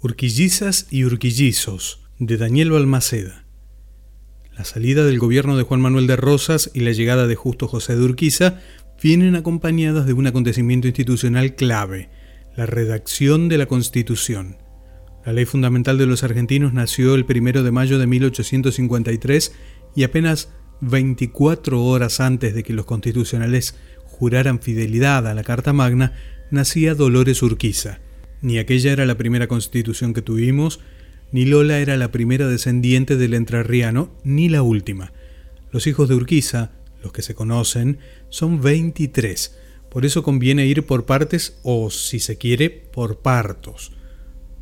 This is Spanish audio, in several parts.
Urquillizas y Urquillizos, de Daniel Balmaceda. La salida del gobierno de Juan Manuel de Rosas y la llegada de Justo José de Urquiza vienen acompañadas de un acontecimiento institucional clave, la redacción de la Constitución. La ley fundamental de los argentinos nació el 1 de mayo de 1853 y apenas 24 horas antes de que los constitucionales juraran fidelidad a la Carta Magna, nacía Dolores Urquiza ni aquella era la primera constitución que tuvimos, ni Lola era la primera descendiente del entrerriano, ni la última. Los hijos de Urquiza, los que se conocen, son 23. Por eso conviene ir por partes o, si se quiere, por partos.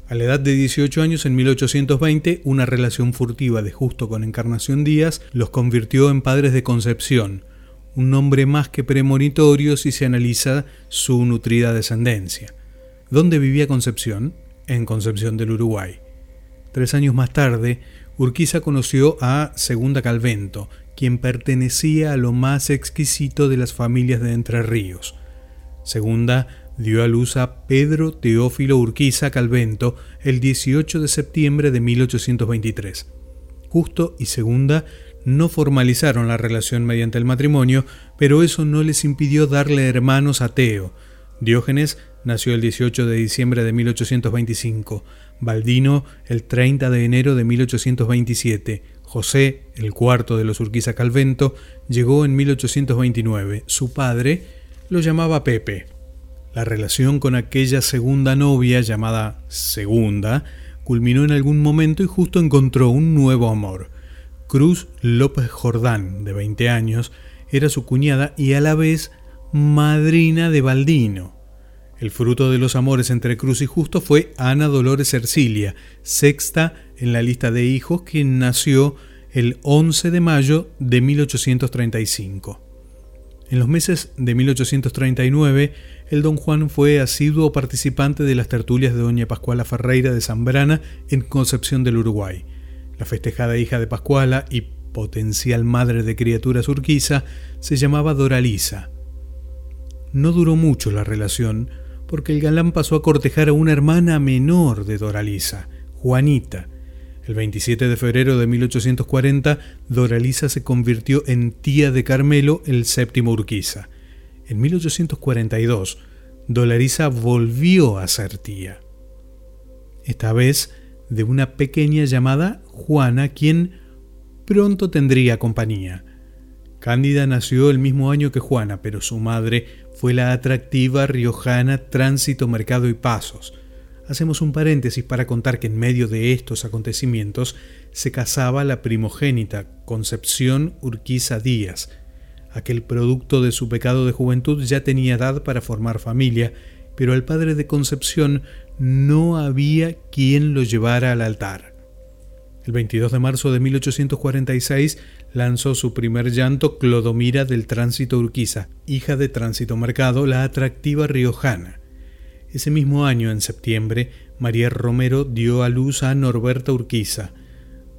A la edad de 18 años, en 1820, una relación furtiva de Justo con Encarnación Díaz los convirtió en padres de Concepción, un nombre más que premonitorio si se analiza su nutrida descendencia. ¿Dónde vivía Concepción? En Concepción del Uruguay. Tres años más tarde, Urquiza conoció a Segunda Calvento, quien pertenecía a lo más exquisito de las familias de Entre Ríos. Segunda dio a luz a Pedro Teófilo Urquiza Calvento el 18 de septiembre de 1823. Justo y Segunda no formalizaron la relación mediante el matrimonio, pero eso no les impidió darle hermanos a Teo. Diógenes nació el 18 de diciembre de 1825, Baldino el 30 de enero de 1827, José, el cuarto de los Urquiza Calvento, llegó en 1829. Su padre lo llamaba Pepe. La relación con aquella segunda novia llamada Segunda culminó en algún momento y justo encontró un nuevo amor. Cruz López Jordán, de 20 años, era su cuñada y a la vez madrina de Baldino. El fruto de los amores entre Cruz y Justo fue Ana Dolores Ercilia, sexta en la lista de hijos, quien nació el 11 de mayo de 1835. En los meses de 1839, el don Juan fue asiduo participante de las tertulias de doña Pascuala Ferreira de Zambrana en Concepción del Uruguay. La festejada hija de Pascuala y potencial madre de criaturas urquiza se llamaba Doralisa. No duró mucho la relación, porque el galán pasó a cortejar a una hermana menor de Doralisa, Juanita. El 27 de febrero de 1840, Doralisa se convirtió en tía de Carmelo, el séptimo Urquiza. En 1842, Doralisa volvió a ser tía. Esta vez de una pequeña llamada Juana, quien pronto tendría compañía. Cándida nació el mismo año que Juana, pero su madre fue la atractiva riojana Tránsito Mercado y Pasos. Hacemos un paréntesis para contar que en medio de estos acontecimientos se casaba la primogénita Concepción Urquiza Díaz. Aquel producto de su pecado de juventud ya tenía edad para formar familia, pero al padre de Concepción no había quien lo llevara al altar. El 22 de marzo de 1846 lanzó su primer llanto Clodomira del Tránsito Urquiza, hija de Tránsito Mercado, la atractiva riojana. Ese mismo año, en septiembre, María Romero dio a luz a Norberta Urquiza.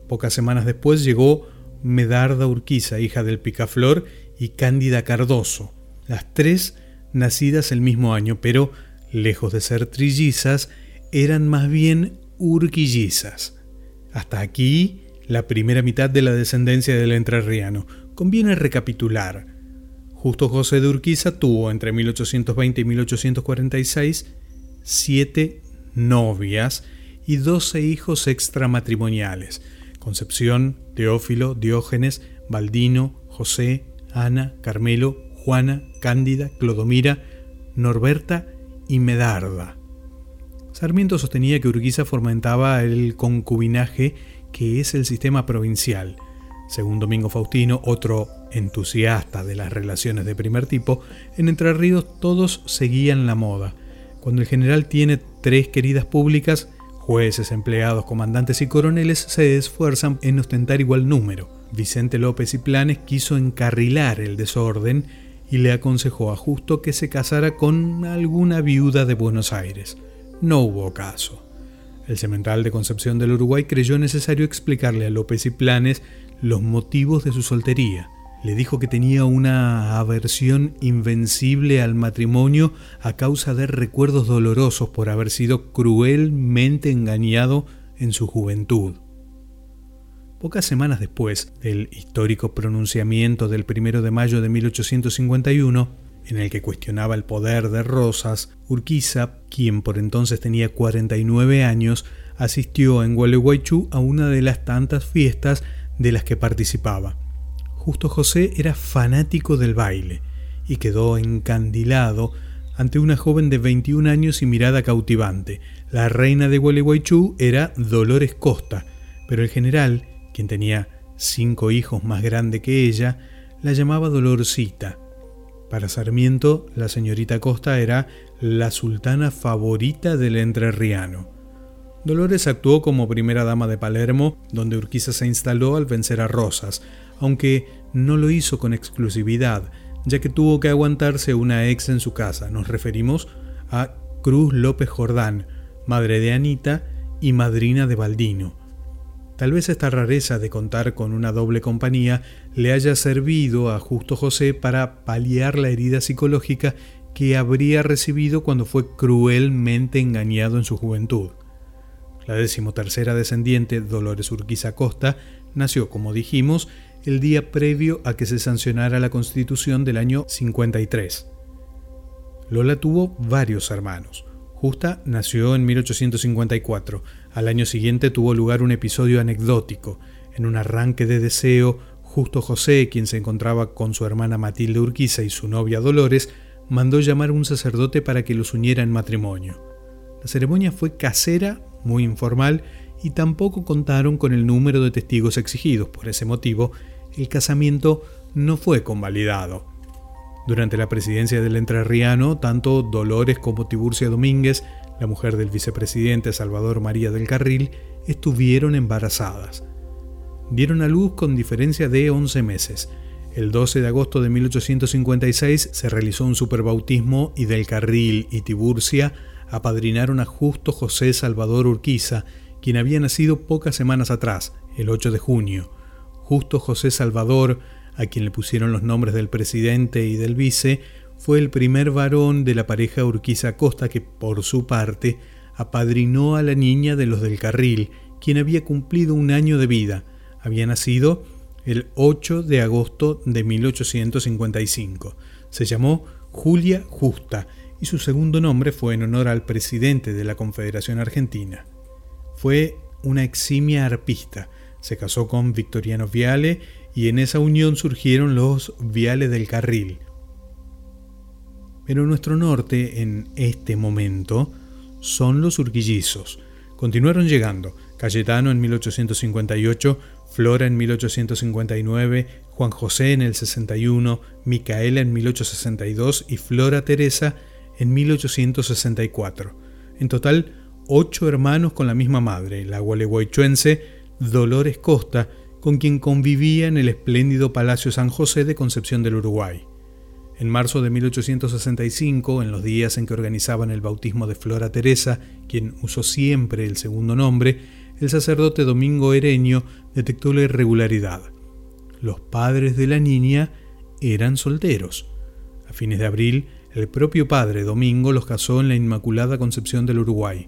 Pocas semanas después llegó Medarda Urquiza, hija del Picaflor, y Cándida Cardoso, las tres nacidas el mismo año, pero, lejos de ser trillizas, eran más bien urquillizas. Hasta aquí la primera mitad de la descendencia del entrerriano. Conviene recapitular. Justo José de Urquiza tuvo entre 1820 y 1846 siete novias y doce hijos extramatrimoniales. Concepción, Teófilo, Diógenes, Baldino, José, Ana, Carmelo, Juana, Cándida, Clodomira, Norberta y Medarda. Sarmiento sostenía que Urquiza fomentaba el concubinaje que es el sistema provincial. Según Domingo Faustino, otro entusiasta de las relaciones de primer tipo, en Entre Ríos todos seguían la moda. Cuando el general tiene tres queridas públicas, jueces, empleados, comandantes y coroneles se esfuerzan en ostentar igual número. Vicente López y Planes quiso encarrilar el desorden y le aconsejó a Justo que se casara con alguna viuda de Buenos Aires. No hubo caso. El cemental de Concepción del Uruguay creyó necesario explicarle a López y Planes los motivos de su soltería. le dijo que tenía una aversión invencible al matrimonio a causa de recuerdos dolorosos por haber sido cruelmente engañado en su juventud. Pocas semanas después del histórico pronunciamiento del 1 de mayo de 1851, en el que cuestionaba el poder de Rosas, Urquiza, quien por entonces tenía 49 años, asistió en Gualeguaychú a una de las tantas fiestas de las que participaba. Justo José era fanático del baile y quedó encandilado ante una joven de 21 años y mirada cautivante. La reina de Gualeguaychú era Dolores Costa, pero el general, quien tenía cinco hijos más grande que ella, la llamaba Dolorcita. Para Sarmiento, la señorita Costa era la sultana favorita del entrerriano. Dolores actuó como primera dama de Palermo, donde Urquiza se instaló al vencer a Rosas, aunque no lo hizo con exclusividad, ya que tuvo que aguantarse una ex en su casa. Nos referimos a Cruz López Jordán, madre de Anita y madrina de Baldino. Tal vez esta rareza de contar con una doble compañía le haya servido a Justo José para paliar la herida psicológica que habría recibido cuando fue cruelmente engañado en su juventud. La decimotercera descendiente, Dolores Urquiza Costa, nació, como dijimos, el día previo a que se sancionara la Constitución del año 53. Lola tuvo varios hermanos. Justa nació en 1854. Al año siguiente tuvo lugar un episodio anecdótico. En un arranque de deseo, justo José, quien se encontraba con su hermana Matilde Urquiza y su novia Dolores, mandó llamar a un sacerdote para que los uniera en matrimonio. La ceremonia fue casera, muy informal, y tampoco contaron con el número de testigos exigidos. Por ese motivo, el casamiento no fue convalidado. Durante la presidencia del entrerriano, tanto Dolores como Tiburcia Domínguez, la mujer del vicepresidente Salvador María del Carril, estuvieron embarazadas. Dieron a luz con diferencia de 11 meses. El 12 de agosto de 1856 se realizó un superbautismo y del Carril y Tiburcia apadrinaron a justo José Salvador Urquiza, quien había nacido pocas semanas atrás, el 8 de junio. Justo José Salvador a quien le pusieron los nombres del presidente y del vice, fue el primer varón de la pareja Urquiza Costa que, por su parte, apadrinó a la niña de los del carril, quien había cumplido un año de vida. Había nacido el 8 de agosto de 1855. Se llamó Julia Justa y su segundo nombre fue en honor al presidente de la Confederación Argentina. Fue una eximia arpista. Se casó con Victoriano Viale y en esa unión surgieron los viales del carril. Pero nuestro norte en este momento son los urquillizos. Continuaron llegando Cayetano en 1858, Flora en 1859, Juan José en el 61, Micaela en 1862 y Flora Teresa en 1864. En total, ocho hermanos con la misma madre, la gualeguaychuense Dolores Costa, con quien convivía en el espléndido Palacio San José de Concepción del Uruguay. En marzo de 1865, en los días en que organizaban el bautismo de Flora Teresa, quien usó siempre el segundo nombre, el sacerdote Domingo Ereño detectó la irregularidad. Los padres de la niña eran solteros. A fines de abril, el propio padre Domingo los casó en la Inmaculada Concepción del Uruguay.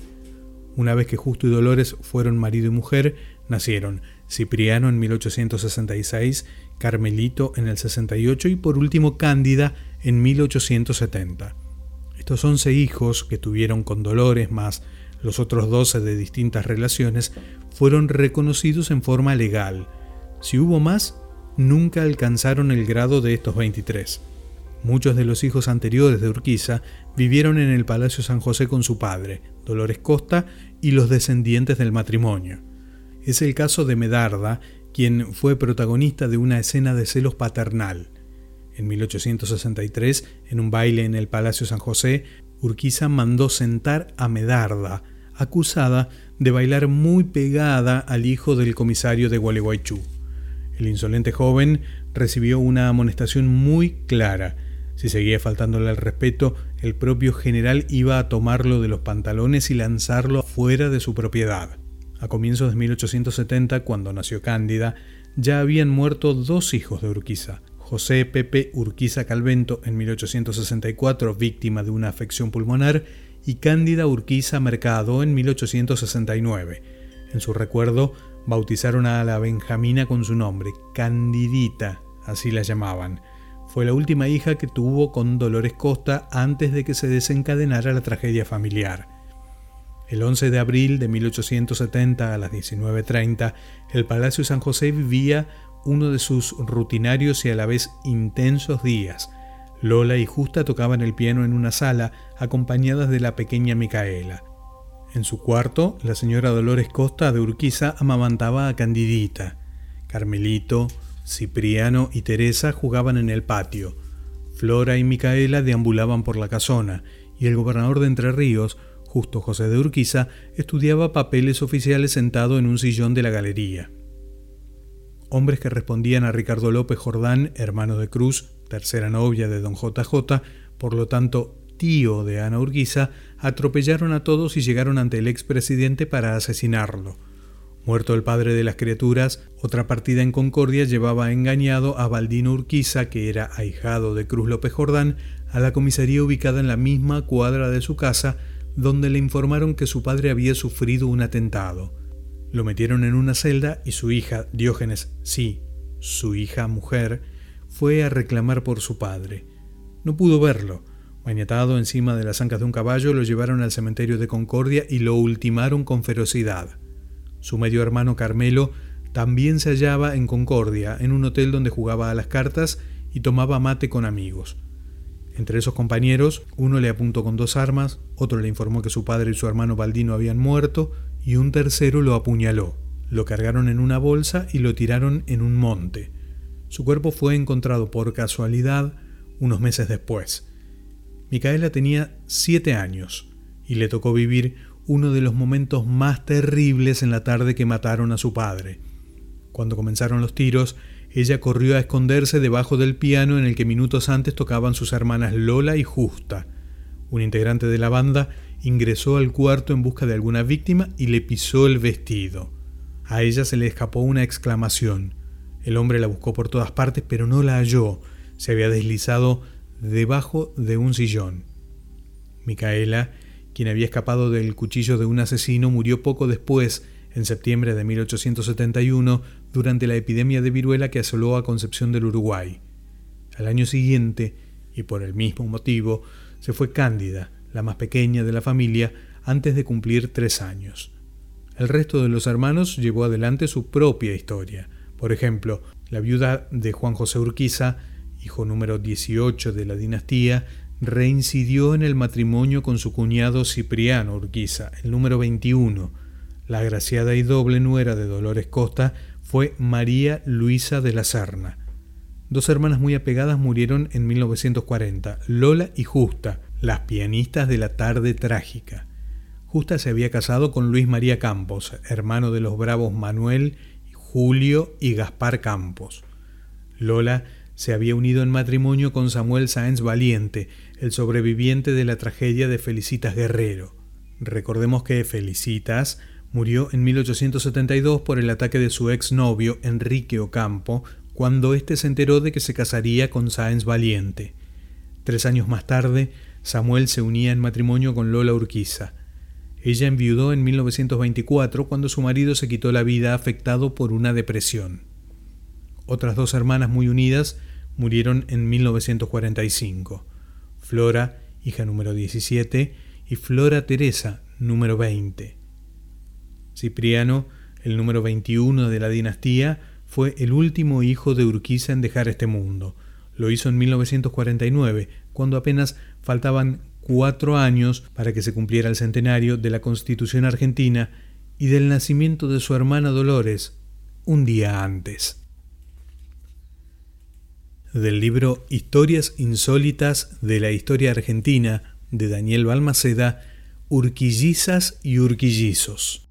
Una vez que Justo y Dolores fueron marido y mujer, nacieron Cipriano en 1866, Carmelito en el 68 y por último Cándida en 1870. Estos 11 hijos que tuvieron con Dolores más los otros 12 de distintas relaciones fueron reconocidos en forma legal. Si hubo más, nunca alcanzaron el grado de estos 23. Muchos de los hijos anteriores de Urquiza vivieron en el Palacio San José con su padre, Dolores Costa, y los descendientes del matrimonio es el caso de Medarda, quien fue protagonista de una escena de celos paternal. En 1863, en un baile en el Palacio San José, Urquiza mandó sentar a Medarda, acusada de bailar muy pegada al hijo del comisario de Gualeguaychú. El insolente joven recibió una amonestación muy clara. Si seguía faltándole al respeto, el propio general iba a tomarlo de los pantalones y lanzarlo fuera de su propiedad. A comienzos de 1870, cuando nació Cándida, ya habían muerto dos hijos de Urquiza, José Pepe Urquiza Calvento en 1864, víctima de una afección pulmonar, y Cándida Urquiza Mercado en 1869. En su recuerdo, bautizaron a la Benjamina con su nombre, Candidita, así la llamaban. Fue la última hija que tuvo con Dolores Costa antes de que se desencadenara la tragedia familiar. El 11 de abril de 1870 a las 19.30, el Palacio San José vivía uno de sus rutinarios y a la vez intensos días. Lola y Justa tocaban el piano en una sala, acompañadas de la pequeña Micaela. En su cuarto, la señora Dolores Costa de Urquiza amamantaba a Candidita. Carmelito, Cipriano y Teresa jugaban en el patio. Flora y Micaela deambulaban por la casona, y el gobernador de Entre Ríos, justo José de Urquiza, estudiaba papeles oficiales sentado en un sillón de la galería hombres que respondían a Ricardo López Jordán, hermano de Cruz, tercera novia de don JJ, por lo tanto tío de Ana Urquiza, atropellaron a todos y llegaron ante el expresidente para asesinarlo. Muerto el padre de las criaturas, otra partida en Concordia llevaba engañado a Baldino Urquiza, que era ahijado de Cruz López Jordán, a la comisaría ubicada en la misma cuadra de su casa, donde le informaron que su padre había sufrido un atentado. Lo metieron en una celda y su hija, Diógenes, sí, su hija mujer, fue a reclamar por su padre. No pudo verlo. Mañatado encima de las ancas de un caballo, lo llevaron al cementerio de Concordia y lo ultimaron con ferocidad. Su medio hermano Carmelo también se hallaba en Concordia, en un hotel donde jugaba a las cartas y tomaba mate con amigos. Entre esos compañeros, uno le apuntó con dos armas, otro le informó que su padre y su hermano Baldino habían muerto, y un tercero lo apuñaló. Lo cargaron en una bolsa y lo tiraron en un monte. Su cuerpo fue encontrado por casualidad unos meses después. Micaela tenía siete años y le tocó vivir uno de los momentos más terribles en la tarde que mataron a su padre. Cuando comenzaron los tiros, ella corrió a esconderse debajo del piano en el que minutos antes tocaban sus hermanas Lola y Justa. Un integrante de la banda ingresó al cuarto en busca de alguna víctima y le pisó el vestido. A ella se le escapó una exclamación. El hombre la buscó por todas partes, pero no la halló. Se había deslizado debajo de un sillón. Micaela, quien había escapado del cuchillo de un asesino, murió poco después, en septiembre de 1871, durante la epidemia de viruela que asoló a Concepción del Uruguay. Al año siguiente, y por el mismo motivo, se fue Cándida, la más pequeña de la familia, antes de cumplir tres años. El resto de los hermanos llevó adelante su propia historia. Por ejemplo, la viuda de Juan José Urquiza, hijo número 18 de la dinastía, reincidió en el matrimonio con su cuñado Cipriano Urquiza, el número 21. La agraciada y doble nuera de Dolores Costa fue María Luisa de la Serna. Dos hermanas muy apegadas murieron en 1940, Lola y Justa, las pianistas de la tarde trágica. Justa se había casado con Luis María Campos, hermano de los bravos Manuel, Julio y Gaspar Campos. Lola se había unido en matrimonio con Samuel Sáenz Valiente, el sobreviviente de la tragedia de Felicitas Guerrero. Recordemos que Felicitas murió en 1872 por el ataque de su exnovio Enrique Ocampo, cuando éste se enteró de que se casaría con Sáenz Valiente. Tres años más tarde, Samuel se unía en matrimonio con Lola Urquiza. Ella enviudó en 1924 cuando su marido se quitó la vida afectado por una depresión. Otras dos hermanas muy unidas murieron en 1945. Flora, hija número 17, y Flora Teresa, número 20. Cipriano, el número 21 de la dinastía, fue el último hijo de Urquiza en dejar este mundo. Lo hizo en 1949, cuando apenas faltaban cuatro años para que se cumpliera el centenario de la Constitución argentina y del nacimiento de su hermana Dolores un día antes. Del libro Historias insólitas de la historia argentina de Daniel Balmaceda, Urquillizas y Urquillizos.